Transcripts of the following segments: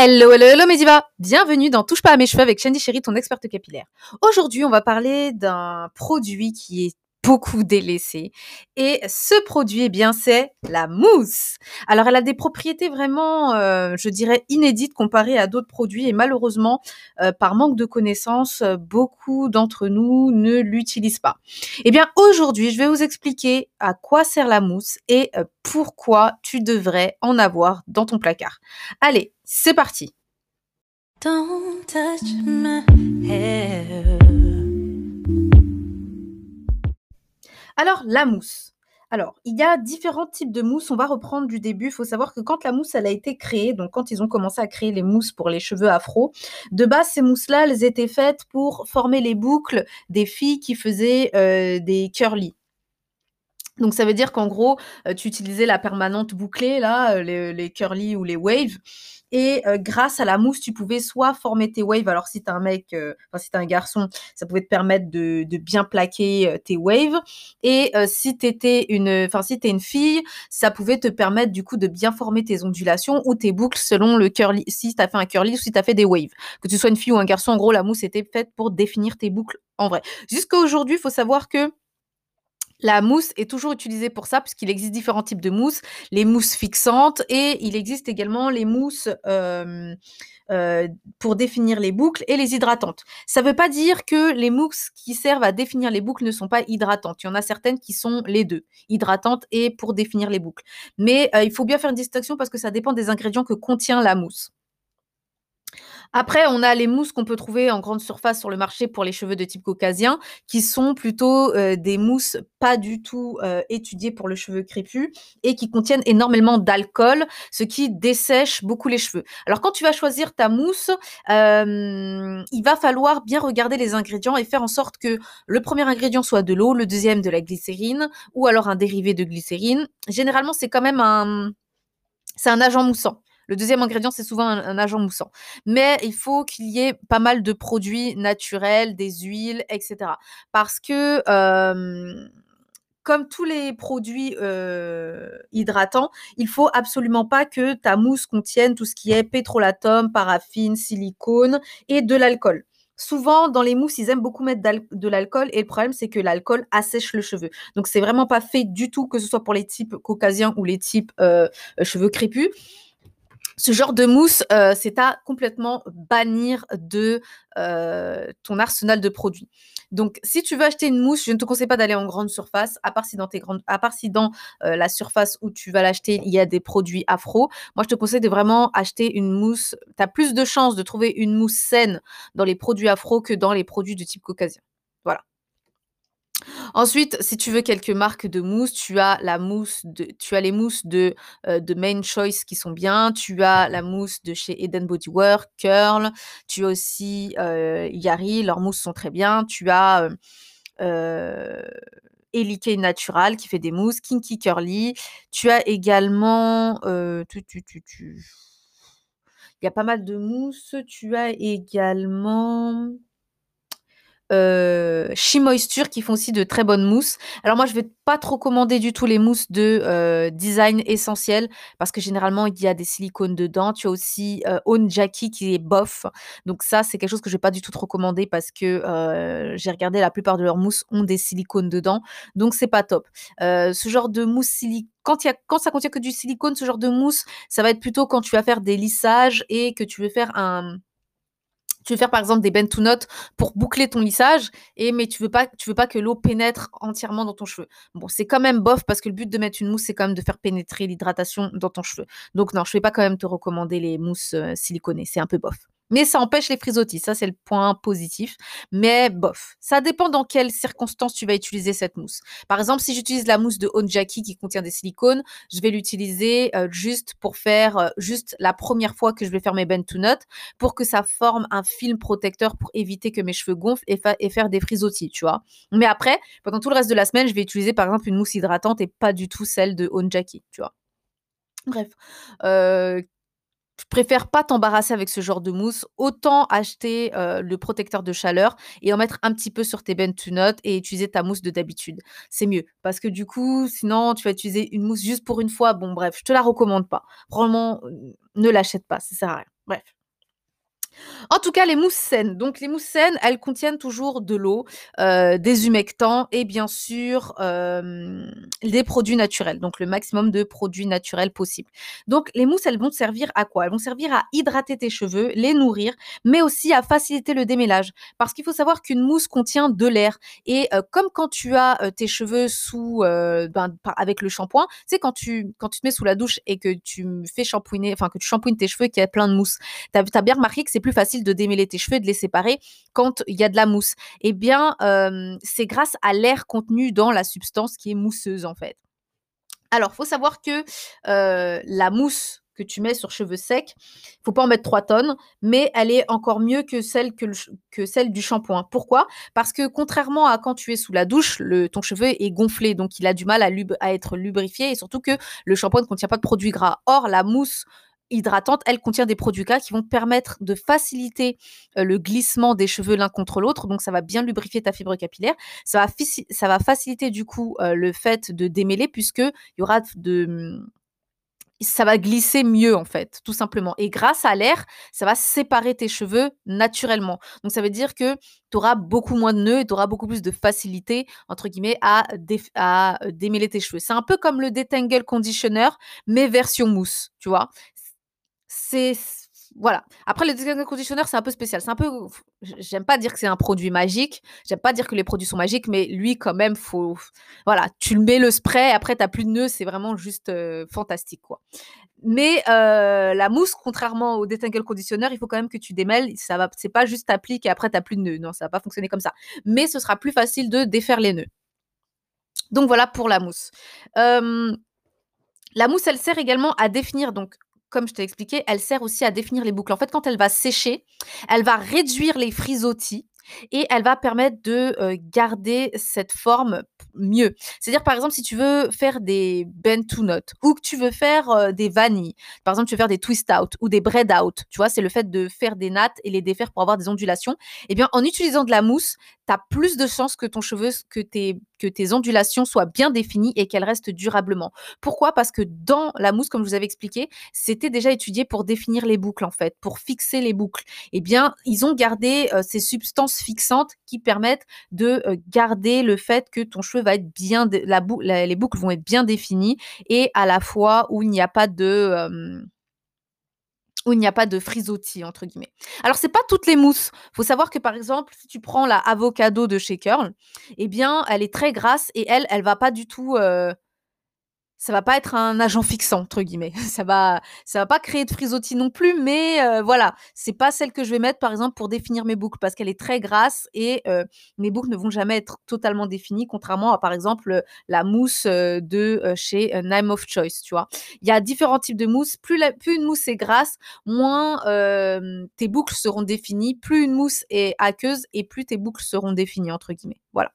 Hello, hello, hello Mediva Bienvenue dans Touche pas à mes cheveux avec Shandy Chéri, ton experte capillaire. Aujourd'hui, on va parler d'un produit qui est beaucoup délaissé. Et ce produit, eh bien, c'est la mousse. Alors, elle a des propriétés vraiment, euh, je dirais, inédites comparées à d'autres produits. Et malheureusement, euh, par manque de connaissances, beaucoup d'entre nous ne l'utilisent pas. Eh bien, aujourd'hui, je vais vous expliquer à quoi sert la mousse et euh, pourquoi tu devrais en avoir dans ton placard. Allez, c'est parti. Alors, la mousse. Alors, il y a différents types de mousse. On va reprendre du début. Il faut savoir que quand la mousse elle a été créée, donc quand ils ont commencé à créer les mousses pour les cheveux afro, de base, ces mousses-là, elles étaient faites pour former les boucles des filles qui faisaient euh, des curly. Donc ça veut dire qu'en gros, euh, tu utilisais la permanente bouclée, là, euh, les, les ou les waves, et euh, grâce à la mousse, tu pouvais soit former tes waves. Alors si t'es un mec, euh, enfin si t'es un garçon, ça pouvait te permettre de, de bien plaquer euh, tes waves. Et si t'étais une, enfin si t'es une fille, ça pouvait te permettre du coup de bien former tes ondulations ou tes boucles selon le curly. Si t'as fait un curly ou si t'as fait des waves. Que tu sois une fille ou un garçon, en gros la mousse était faite pour définir tes boucles en vrai. Jusqu'à aujourd'hui, il faut savoir que la mousse est toujours utilisée pour ça, puisqu'il existe différents types de mousse, les mousses fixantes et il existe également les mousses euh, pour définir les boucles et les hydratantes. Ça ne veut pas dire que les mousses qui servent à définir les boucles ne sont pas hydratantes. Il y en a certaines qui sont les deux, hydratantes et pour définir les boucles. Mais il faut bien faire une distinction parce que ça dépend des ingrédients que contient la mousse. Après, on a les mousses qu'on peut trouver en grande surface sur le marché pour les cheveux de type caucasien, qui sont plutôt euh, des mousses pas du tout euh, étudiées pour le cheveu crépus et qui contiennent énormément d'alcool, ce qui dessèche beaucoup les cheveux. Alors quand tu vas choisir ta mousse, euh, il va falloir bien regarder les ingrédients et faire en sorte que le premier ingrédient soit de l'eau, le deuxième de la glycérine ou alors un dérivé de glycérine. Généralement, c'est quand même un agent moussant. Le deuxième ingrédient, c'est souvent un, agent moussant. Mais il faut qu'il y ait pas mal de produits naturels, des huiles, etc. Parce que comme tous les produits hydratants, il faut absolument pas que ta mousse contienne tout ce qui est pétrolatum, paraffine, silicone et de l'alcool. Souvent, dans les mousses, ils aiment beaucoup mettre de l'alcool et le problème, c'est que l'alcool assèche le cheveu. Donc, c'est vraiment pas fait du tout, que ce soit pour les types caucasiens ou les types cheveux crépus ce genre de mousse, euh, c'est à complètement bannir de euh, ton arsenal de produits. Donc, si tu veux acheter une mousse, je ne te conseille pas d'aller en grande surface, à part si dans, euh, la surface où tu vas l'acheter, il y a des produits afro. Moi, je te conseille de vraiment acheter une mousse. Tu as plus de chances de trouver une mousse saine dans les produits afro que dans les produits de type caucasien. Ensuite, si tu veux quelques marques de mousse, tu as la mousse de, tu as les mousses de, euh, de Main Choice qui sont bien. Tu as la mousse de chez Eden Bodywork, Curl. Tu as aussi euh, Yari, leurs mousses sont très bien. Tu as euh, euh Natural qui fait des mousses, Kinky Curly. Tu as également, tu, tu, tu, tu. il y a pas mal de mousses. Tu as également euh, Moisture qui font aussi de très bonnes mousses. Alors moi, je vais pas trop commander du tout les mousses de euh, design essentiel parce que généralement, il y a des silicones dedans. Tu as aussi euh, Own Jackie qui est bof. Donc ça, c'est quelque chose que je vais pas du tout trop commander parce que euh, j'ai regardé, la plupart de leurs mousses ont des silicones dedans. Donc c'est pas top. Euh, ce genre de mousse silicone quand, y a, quand ça contient que du silicone, ce genre de mousse, ça va être plutôt quand tu vas faire des lissages et que tu veux faire un, tu veux faire par exemple des bend to notes pour boucler ton lissage, et mais tu veux pas, veux pas que l'eau pénètre entièrement dans ton cheveu. Bon, c'est quand même bof parce que le but de mettre une mousse, c'est quand même de faire pénétrer l'hydratation dans ton cheveu. Donc non, je vais pas quand même te recommander les mousses euh, siliconées, c'est un peu bof. Mais ça empêche les frisottis, ça c'est le point positif. Mais bof, ça dépend dans quelles circonstances tu vas utiliser cette mousse. Par exemple, si j'utilise la mousse de Onjaki qui contient des silicones, je vais l'utiliser euh, juste pour faire, euh, juste la première fois que je vais faire mes bend to nut, pour que ça forme un film protecteur pour éviter que mes cheveux gonflent et, et faire des frisottis, tu vois. Mais après, pendant tout le reste de la semaine, je vais utiliser par exemple une mousse hydratante et pas du tout celle de Onjaki, tu vois. Bref, euh, je préfère pas t'embarrasser avec ce genre de mousse. Autant acheter euh, le protecteur de chaleur et en mettre un petit peu sur tes bennes to et utiliser ta mousse de d'habitude. C'est mieux. Parce que du coup, sinon, tu vas utiliser une mousse juste pour une fois. Bon, bref, je te la recommande pas. Vraiment, ne l'achète pas, ça sert à rien. Bref. En tout cas, les mousses saines. Donc, les mousses saines, elles contiennent toujours de l'eau, euh, des humectants et bien sûr euh, des produits naturels. Donc, le maximum de produits naturels possible. Donc, les mousses, elles vont servir à quoi? Elles vont servir à hydrater tes cheveux, les nourrir, mais aussi à faciliter le démêlage. Parce qu'il faut savoir qu'une mousse contient de l'air. Et euh, comme quand tu as tes cheveux sous, ben, avec le shampoing, tu sais, quand tu, quand tu te mets sous la douche et que tu fais shampouiner, enfin, que tu shampouines tes cheveux y a plein de mousse, tu as, bien remarqué que c'est plus facile de démêler tes cheveux et de les séparer quand il y a de la mousse. Eh bien, euh, c'est grâce à l'air contenu dans la substance qui est mousseuse, en fait. Alors, faut savoir que euh, la mousse que tu mets sur cheveux secs, faut pas en mettre 3 tonnes, mais elle est encore mieux que celle, que, le que celle du shampoing. Pourquoi? Parce que contrairement à quand tu es sous la douche, ton cheveu est gonflé, donc il a du mal à, à être lubrifié, et surtout que le shampoing ne contient pas de produits gras. Or, la mousse hydratante, elle contient des produits gras qui vont permettre de faciliter euh, le glissement des cheveux l'un contre l'autre, donc ça va bien lubrifier ta fibre capillaire. Ça va, faciliter du coup euh, le fait de démêler, puisque il y aura de ça va glisser mieux en fait, tout simplement. Et grâce à l'air, ça va séparer tes cheveux naturellement. Donc ça veut dire que tu auras beaucoup moins de nœuds et tu auras beaucoup plus de facilité, entre guillemets, à, à euh, démêler tes cheveux. C'est un peu comme le Detangle Conditioner, mais version mousse, tu vois. C'est voilà. Après le Detangle Conditioner, c'est un peu spécial. C'est un peu j'aime pas dire que c'est un produit magique, j'aime pas dire que les produits sont magiques, mais lui quand même faut voilà, tu le mets le spray, après tu plus de nœuds, c'est vraiment juste euh, fantastique quoi. Mais euh, la mousse, contrairement au détangle conditionneur, il faut quand même que tu démêles. Ça va, c'est pas juste t'appliques et après t'as plus de nœuds. Non, ça va pas fonctionner comme ça. Mais ce sera plus facile de défaire les nœuds. Donc voilà pour la mousse. La mousse, elle sert également à définir, donc comme je t'ai expliqué, elle sert aussi à définir les boucles. En fait, quand elle va sécher, elle va réduire les frisottis et elle va permettre de euh, garder cette forme mieux. C'est-à-dire, par exemple, si tu veux faire des bend to knot ou que tu veux faire euh, des vanilles, par exemple, tu veux faire des twist out ou des bread out, tu vois, c'est le fait de faire des nattes et les défaire pour avoir des ondulations. Eh bien, en utilisant de la mousse, tu plus de chances que ton cheveu, que tes, que tes ondulations soient bien définies et qu'elles restent durablement. Pourquoi? Parce que dans la mousse, comme je vous avais expliqué, c'était déjà étudié pour définir les boucles, en fait, pour fixer les boucles. Eh bien, ils ont gardé euh, ces substances fixantes qui permettent de euh, garder le fait que ton cheveu va être bien, la bou- les boucles vont être bien définies et à la fois où il n'y a pas de... où il n'y a pas de frisottis entre guillemets. Alors c'est pas toutes les mousses. Faut savoir que par exemple, si tu prends la avocado de chez Curl, eh bien, elle est très grasse et elle, elle va pas du tout euh, ça va pas être un agent fixant entre guillemets. Ça va, ça va pas créer de frisottis non plus, mais euh, voilà, c'est pas celle que je vais mettre par exemple pour définir mes boucles parce qu'elle est très grasse et euh, mes boucles ne vont jamais être totalement définies, contrairement à par exemple la mousse euh, de euh, chez euh, Name of Choice, tu vois. Il y a différents types de mousse. Plus, la- plus une mousse est grasse, moins tes boucles seront définies. Plus une mousse est aqueuse et plus tes boucles seront définies entre guillemets. Voilà.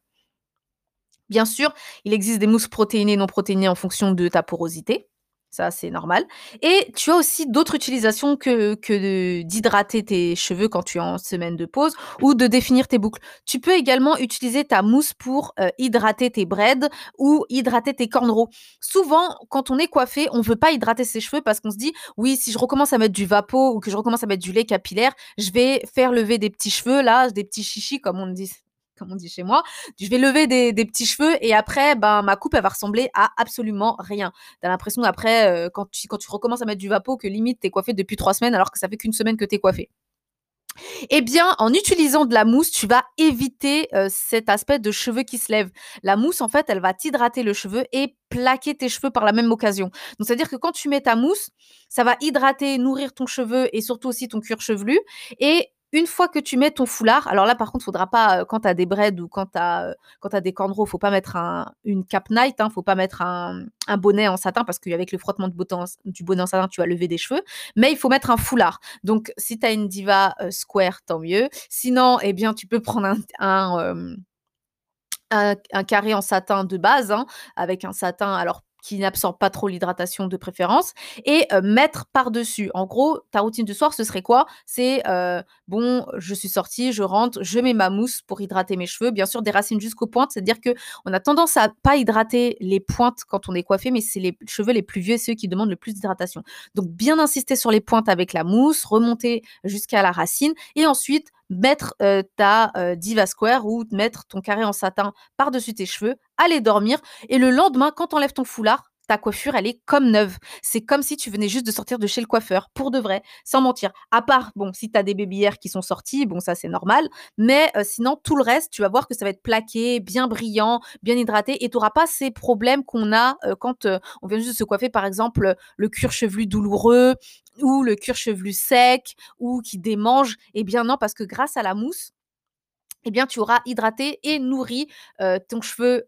Bien sûr, il existe des mousses protéinées et non protéinées en fonction de ta porosité. Ça, c'est normal. Et tu as aussi d'autres utilisations que, d'hydrater tes cheveux quand tu es en semaine de pause ou de définir tes boucles. Tu peux également utiliser ta mousse pour euh, hydrater tes braids ou hydrater tes cornrows. Souvent, quand on est coiffé, on veut pas hydrater ses cheveux parce qu'on se dit, oui, si je recommence à mettre du vapeau ou que je recommence à mettre du lait capillaire, je vais faire lever des petits cheveux, là, des petits chichis, comme on dit, comme on dit chez moi je vais lever des, petits cheveux et après, ben, ma coupe, elle va ressembler à absolument rien. T'as l'impression après, euh, quand, tu, quand tu recommences à mettre du vapeau, que limite t'es coiffé depuis trois semaines alors que ça fait qu'une semaine que t'es coiffé. Eh bien, en utilisant de la mousse, tu vas éviter euh, cet aspect de cheveux qui se lèvent. La mousse, en fait, elle va t'hydrater le cheveu et plaquer tes cheveux par la même occasion. Donc, c'est-à-dire que quand tu mets ta mousse, ça va hydrater, nourrir ton cheveu et surtout aussi ton cuir chevelu. Et une fois que tu mets ton foulard, alors là par contre, faudra pas euh, quand tu des braids ou quand tu as quand tu as des cornrows, faut pas mettre un, une cap night, hein, faut pas mettre un, bonnet en satin parce qu'avec le frottement du, bonnet en satin, tu vas lever des cheveux, mais il faut mettre un foulard. Donc si tu as une diva euh, square, tant mieux. Sinon, eh bien tu peux prendre un, euh, carré en satin de base, hein, avec un satin. Alors, qui n'absorbe pas trop l'hydratation de préférence, et mettre par-dessus. En gros, ta routine du soir, ce serait quoi? C'est bon, je suis sortie, je rentre, je mets ma mousse pour hydrater mes cheveux, bien sûr des racines jusqu'aux pointes, c'est-à-dire que on a tendance à pas hydrater les pointes quand on est coiffé, mais c'est les cheveux les plus vieux, ceux qui demandent le plus d'hydratation. Donc bien insister sur les pointes avec la mousse, remonter jusqu'à la racine, et ensuite mettre ta Diva Square ou mettre ton carré en satin par-dessus tes cheveux, aller dormir et le lendemain quand tu enlèves ton foulard, ta coiffure, elle est comme neuve. C'est comme si tu venais juste de sortir de chez le coiffeur, pour de vrai, sans mentir. À part, bon, si tu as des babyères qui sont sortis, bon, ça c'est normal. Mais euh, sinon, tout le reste, tu vas voir que ça va être plaqué, bien brillant, bien hydraté, et tu n'auras pas ces problèmes qu'on a euh, quand euh, on vient juste de se coiffer, par exemple, le cuir chevelu douloureux ou le cuir chevelu sec ou qui démange. Eh bien non, parce que grâce à la mousse, eh bien, tu auras hydraté et nourri ton cheveu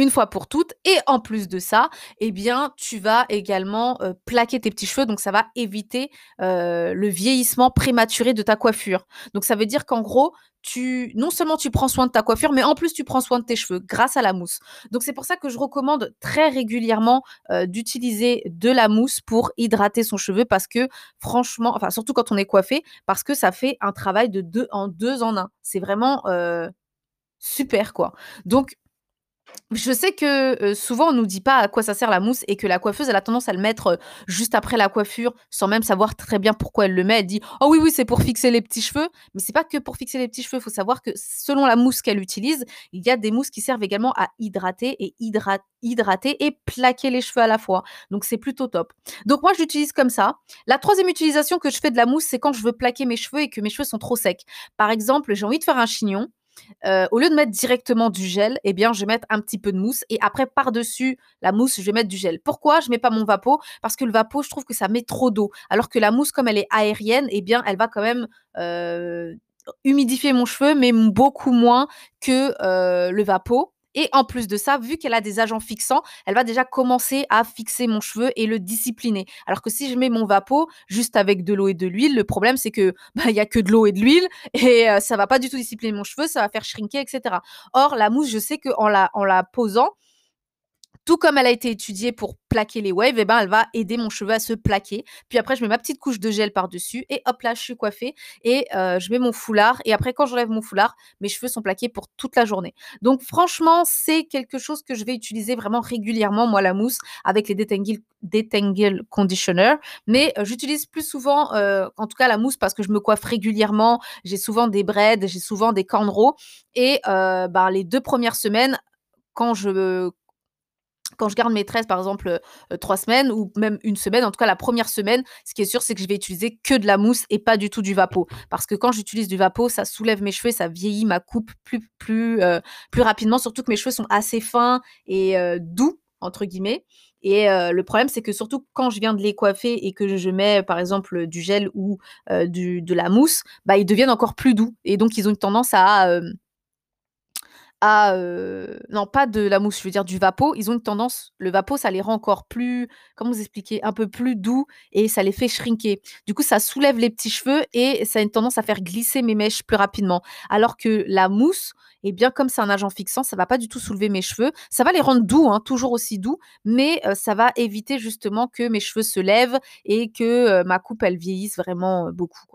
une fois pour toutes. Et en plus de ça, eh bien, tu vas également plaquer tes petits cheveux. Donc, ça va éviter le vieillissement prématuré de ta coiffure. Donc, ça veut dire qu'en gros, tu, non seulement tu prends soin de ta coiffure, mais en plus tu prends soin de tes cheveux grâce à la mousse. Donc, c'est pour ça que je recommande très régulièrement d'utiliser de la mousse pour hydrater son cheveu parce que franchement, enfin, surtout quand on est coiffé, parce que ça fait un travail de deux en deux en un. C'est vraiment super, quoi. Donc, je sais que souvent on nous dit pas à quoi ça sert la mousse et que la coiffeuse elle a tendance à le mettre juste après la coiffure sans même savoir très bien pourquoi elle le met. Elle dit oh oui oui c'est pour fixer les petits cheveux, mais c'est pas que pour fixer les petits cheveux. Il faut savoir que selon la mousse qu'elle utilise, il y a des mousses qui servent également à hydrater et hydrater et plaquer les cheveux à la fois. Donc c'est plutôt top. Donc moi je l'utilise comme ça. La troisième utilisation que je fais de la mousse c'est quand je veux plaquer mes cheveux et que mes cheveux sont trop secs. Par exemple j'ai envie de faire un chignon au lieu de mettre directement du gel, eh bien, je vais mettre un petit peu de mousse et après, par-dessus la mousse, je vais mettre du gel. Pourquoi je mets pas mon vapeau? Parce que le vapeau, je trouve que ça met trop d'eau. Alors que la mousse, comme elle est aérienne, eh bien, elle va quand même humidifier mon cheveu, mais beaucoup moins que le vapeau. Et en plus de ça, vu qu'elle a des agents fixants, elle va déjà commencer à fixer mon cheveu et le discipliner. Alors que si je mets mon vapeau juste avec de l'eau et de l'huile, le problème c'est que bah, il y a que de l'eau et de l'huile et ça ça va pas du tout discipliner mon cheveu, ça va faire shrinker, etc. Or la mousse, je sais qu'en la en la posant, tout comme elle a été étudiée pour plaquer les waves, et eh ben, elle va aider mon cheveu à se plaquer. Puis après, je mets ma petite couche de gel par-dessus et hop là, je suis coiffée et euh, je mets mon foulard. Et après, quand j'enlève mon foulard, mes cheveux sont plaqués pour toute la journée. Donc franchement, c'est quelque chose que je vais utiliser vraiment régulièrement, moi, la mousse, avec les Detangle, Conditioner. Mais euh, j'utilise plus souvent, euh, en tout cas, la mousse parce que je me coiffe régulièrement. J'ai souvent des braids, j'ai souvent des cornrows. Et ben, les deux premières semaines, quand je quand je garde mes tresses, par exemple, euh, trois semaines ou même une semaine, en tout cas la première semaine, ce qui est sûr, c'est que je vais utiliser que de la mousse et pas du tout du vapeau. Parce que quand j'utilise du vapeau, ça soulève mes cheveux, ça vieillit ma coupe plus, plus, euh, plus rapidement, surtout que mes cheveux sont assez fins et euh, doux, entre guillemets. Et le problème, c'est que surtout quand je viens de les coiffer et que je mets, par exemple, du gel ou de la mousse, bah, ils deviennent encore plus doux. Et donc, ils ont une tendance à à non pas de la mousse, je veux dire du vapeau, ils ont une tendance, le vapeau ça les rend encore plus, comment vous expliquer, un peu plus doux et ça les fait shrinker. Du coup, ça soulève les petits cheveux et ça a une tendance à faire glisser mes mèches plus rapidement. Alors que la mousse, eh bien comme c'est un agent fixant, ça va pas du tout soulever mes cheveux, ça va les rendre doux, hein, toujours aussi doux, mais ça va éviter justement que mes cheveux se lèvent et que ma coupe elle vieillisse vraiment beaucoup.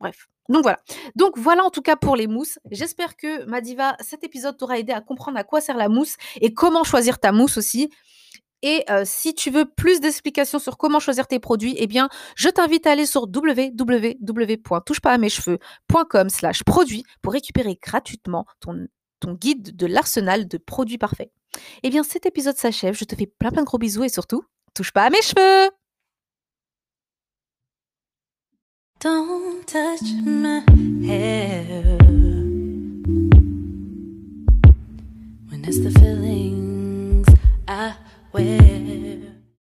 Bref. Donc voilà. Donc voilà en tout cas pour les mousses. J'espère que Madiva, cet épisode t'aura aidé à comprendre à quoi sert la mousse et comment choisir ta mousse aussi. Et euh, si tu veux plus d'explications sur comment choisir tes produits, eh bien, je t'invite à aller sur www.touchepasamescheveux.com slash produits pour récupérer gratuitement ton, ton guide de l'arsenal de produits parfaits. Eh bien, cet épisode s'achève. Je te fais plein plein de gros bisous et surtout, touche pas à mes cheveux Don't touch my hair when it's the feelings I wear.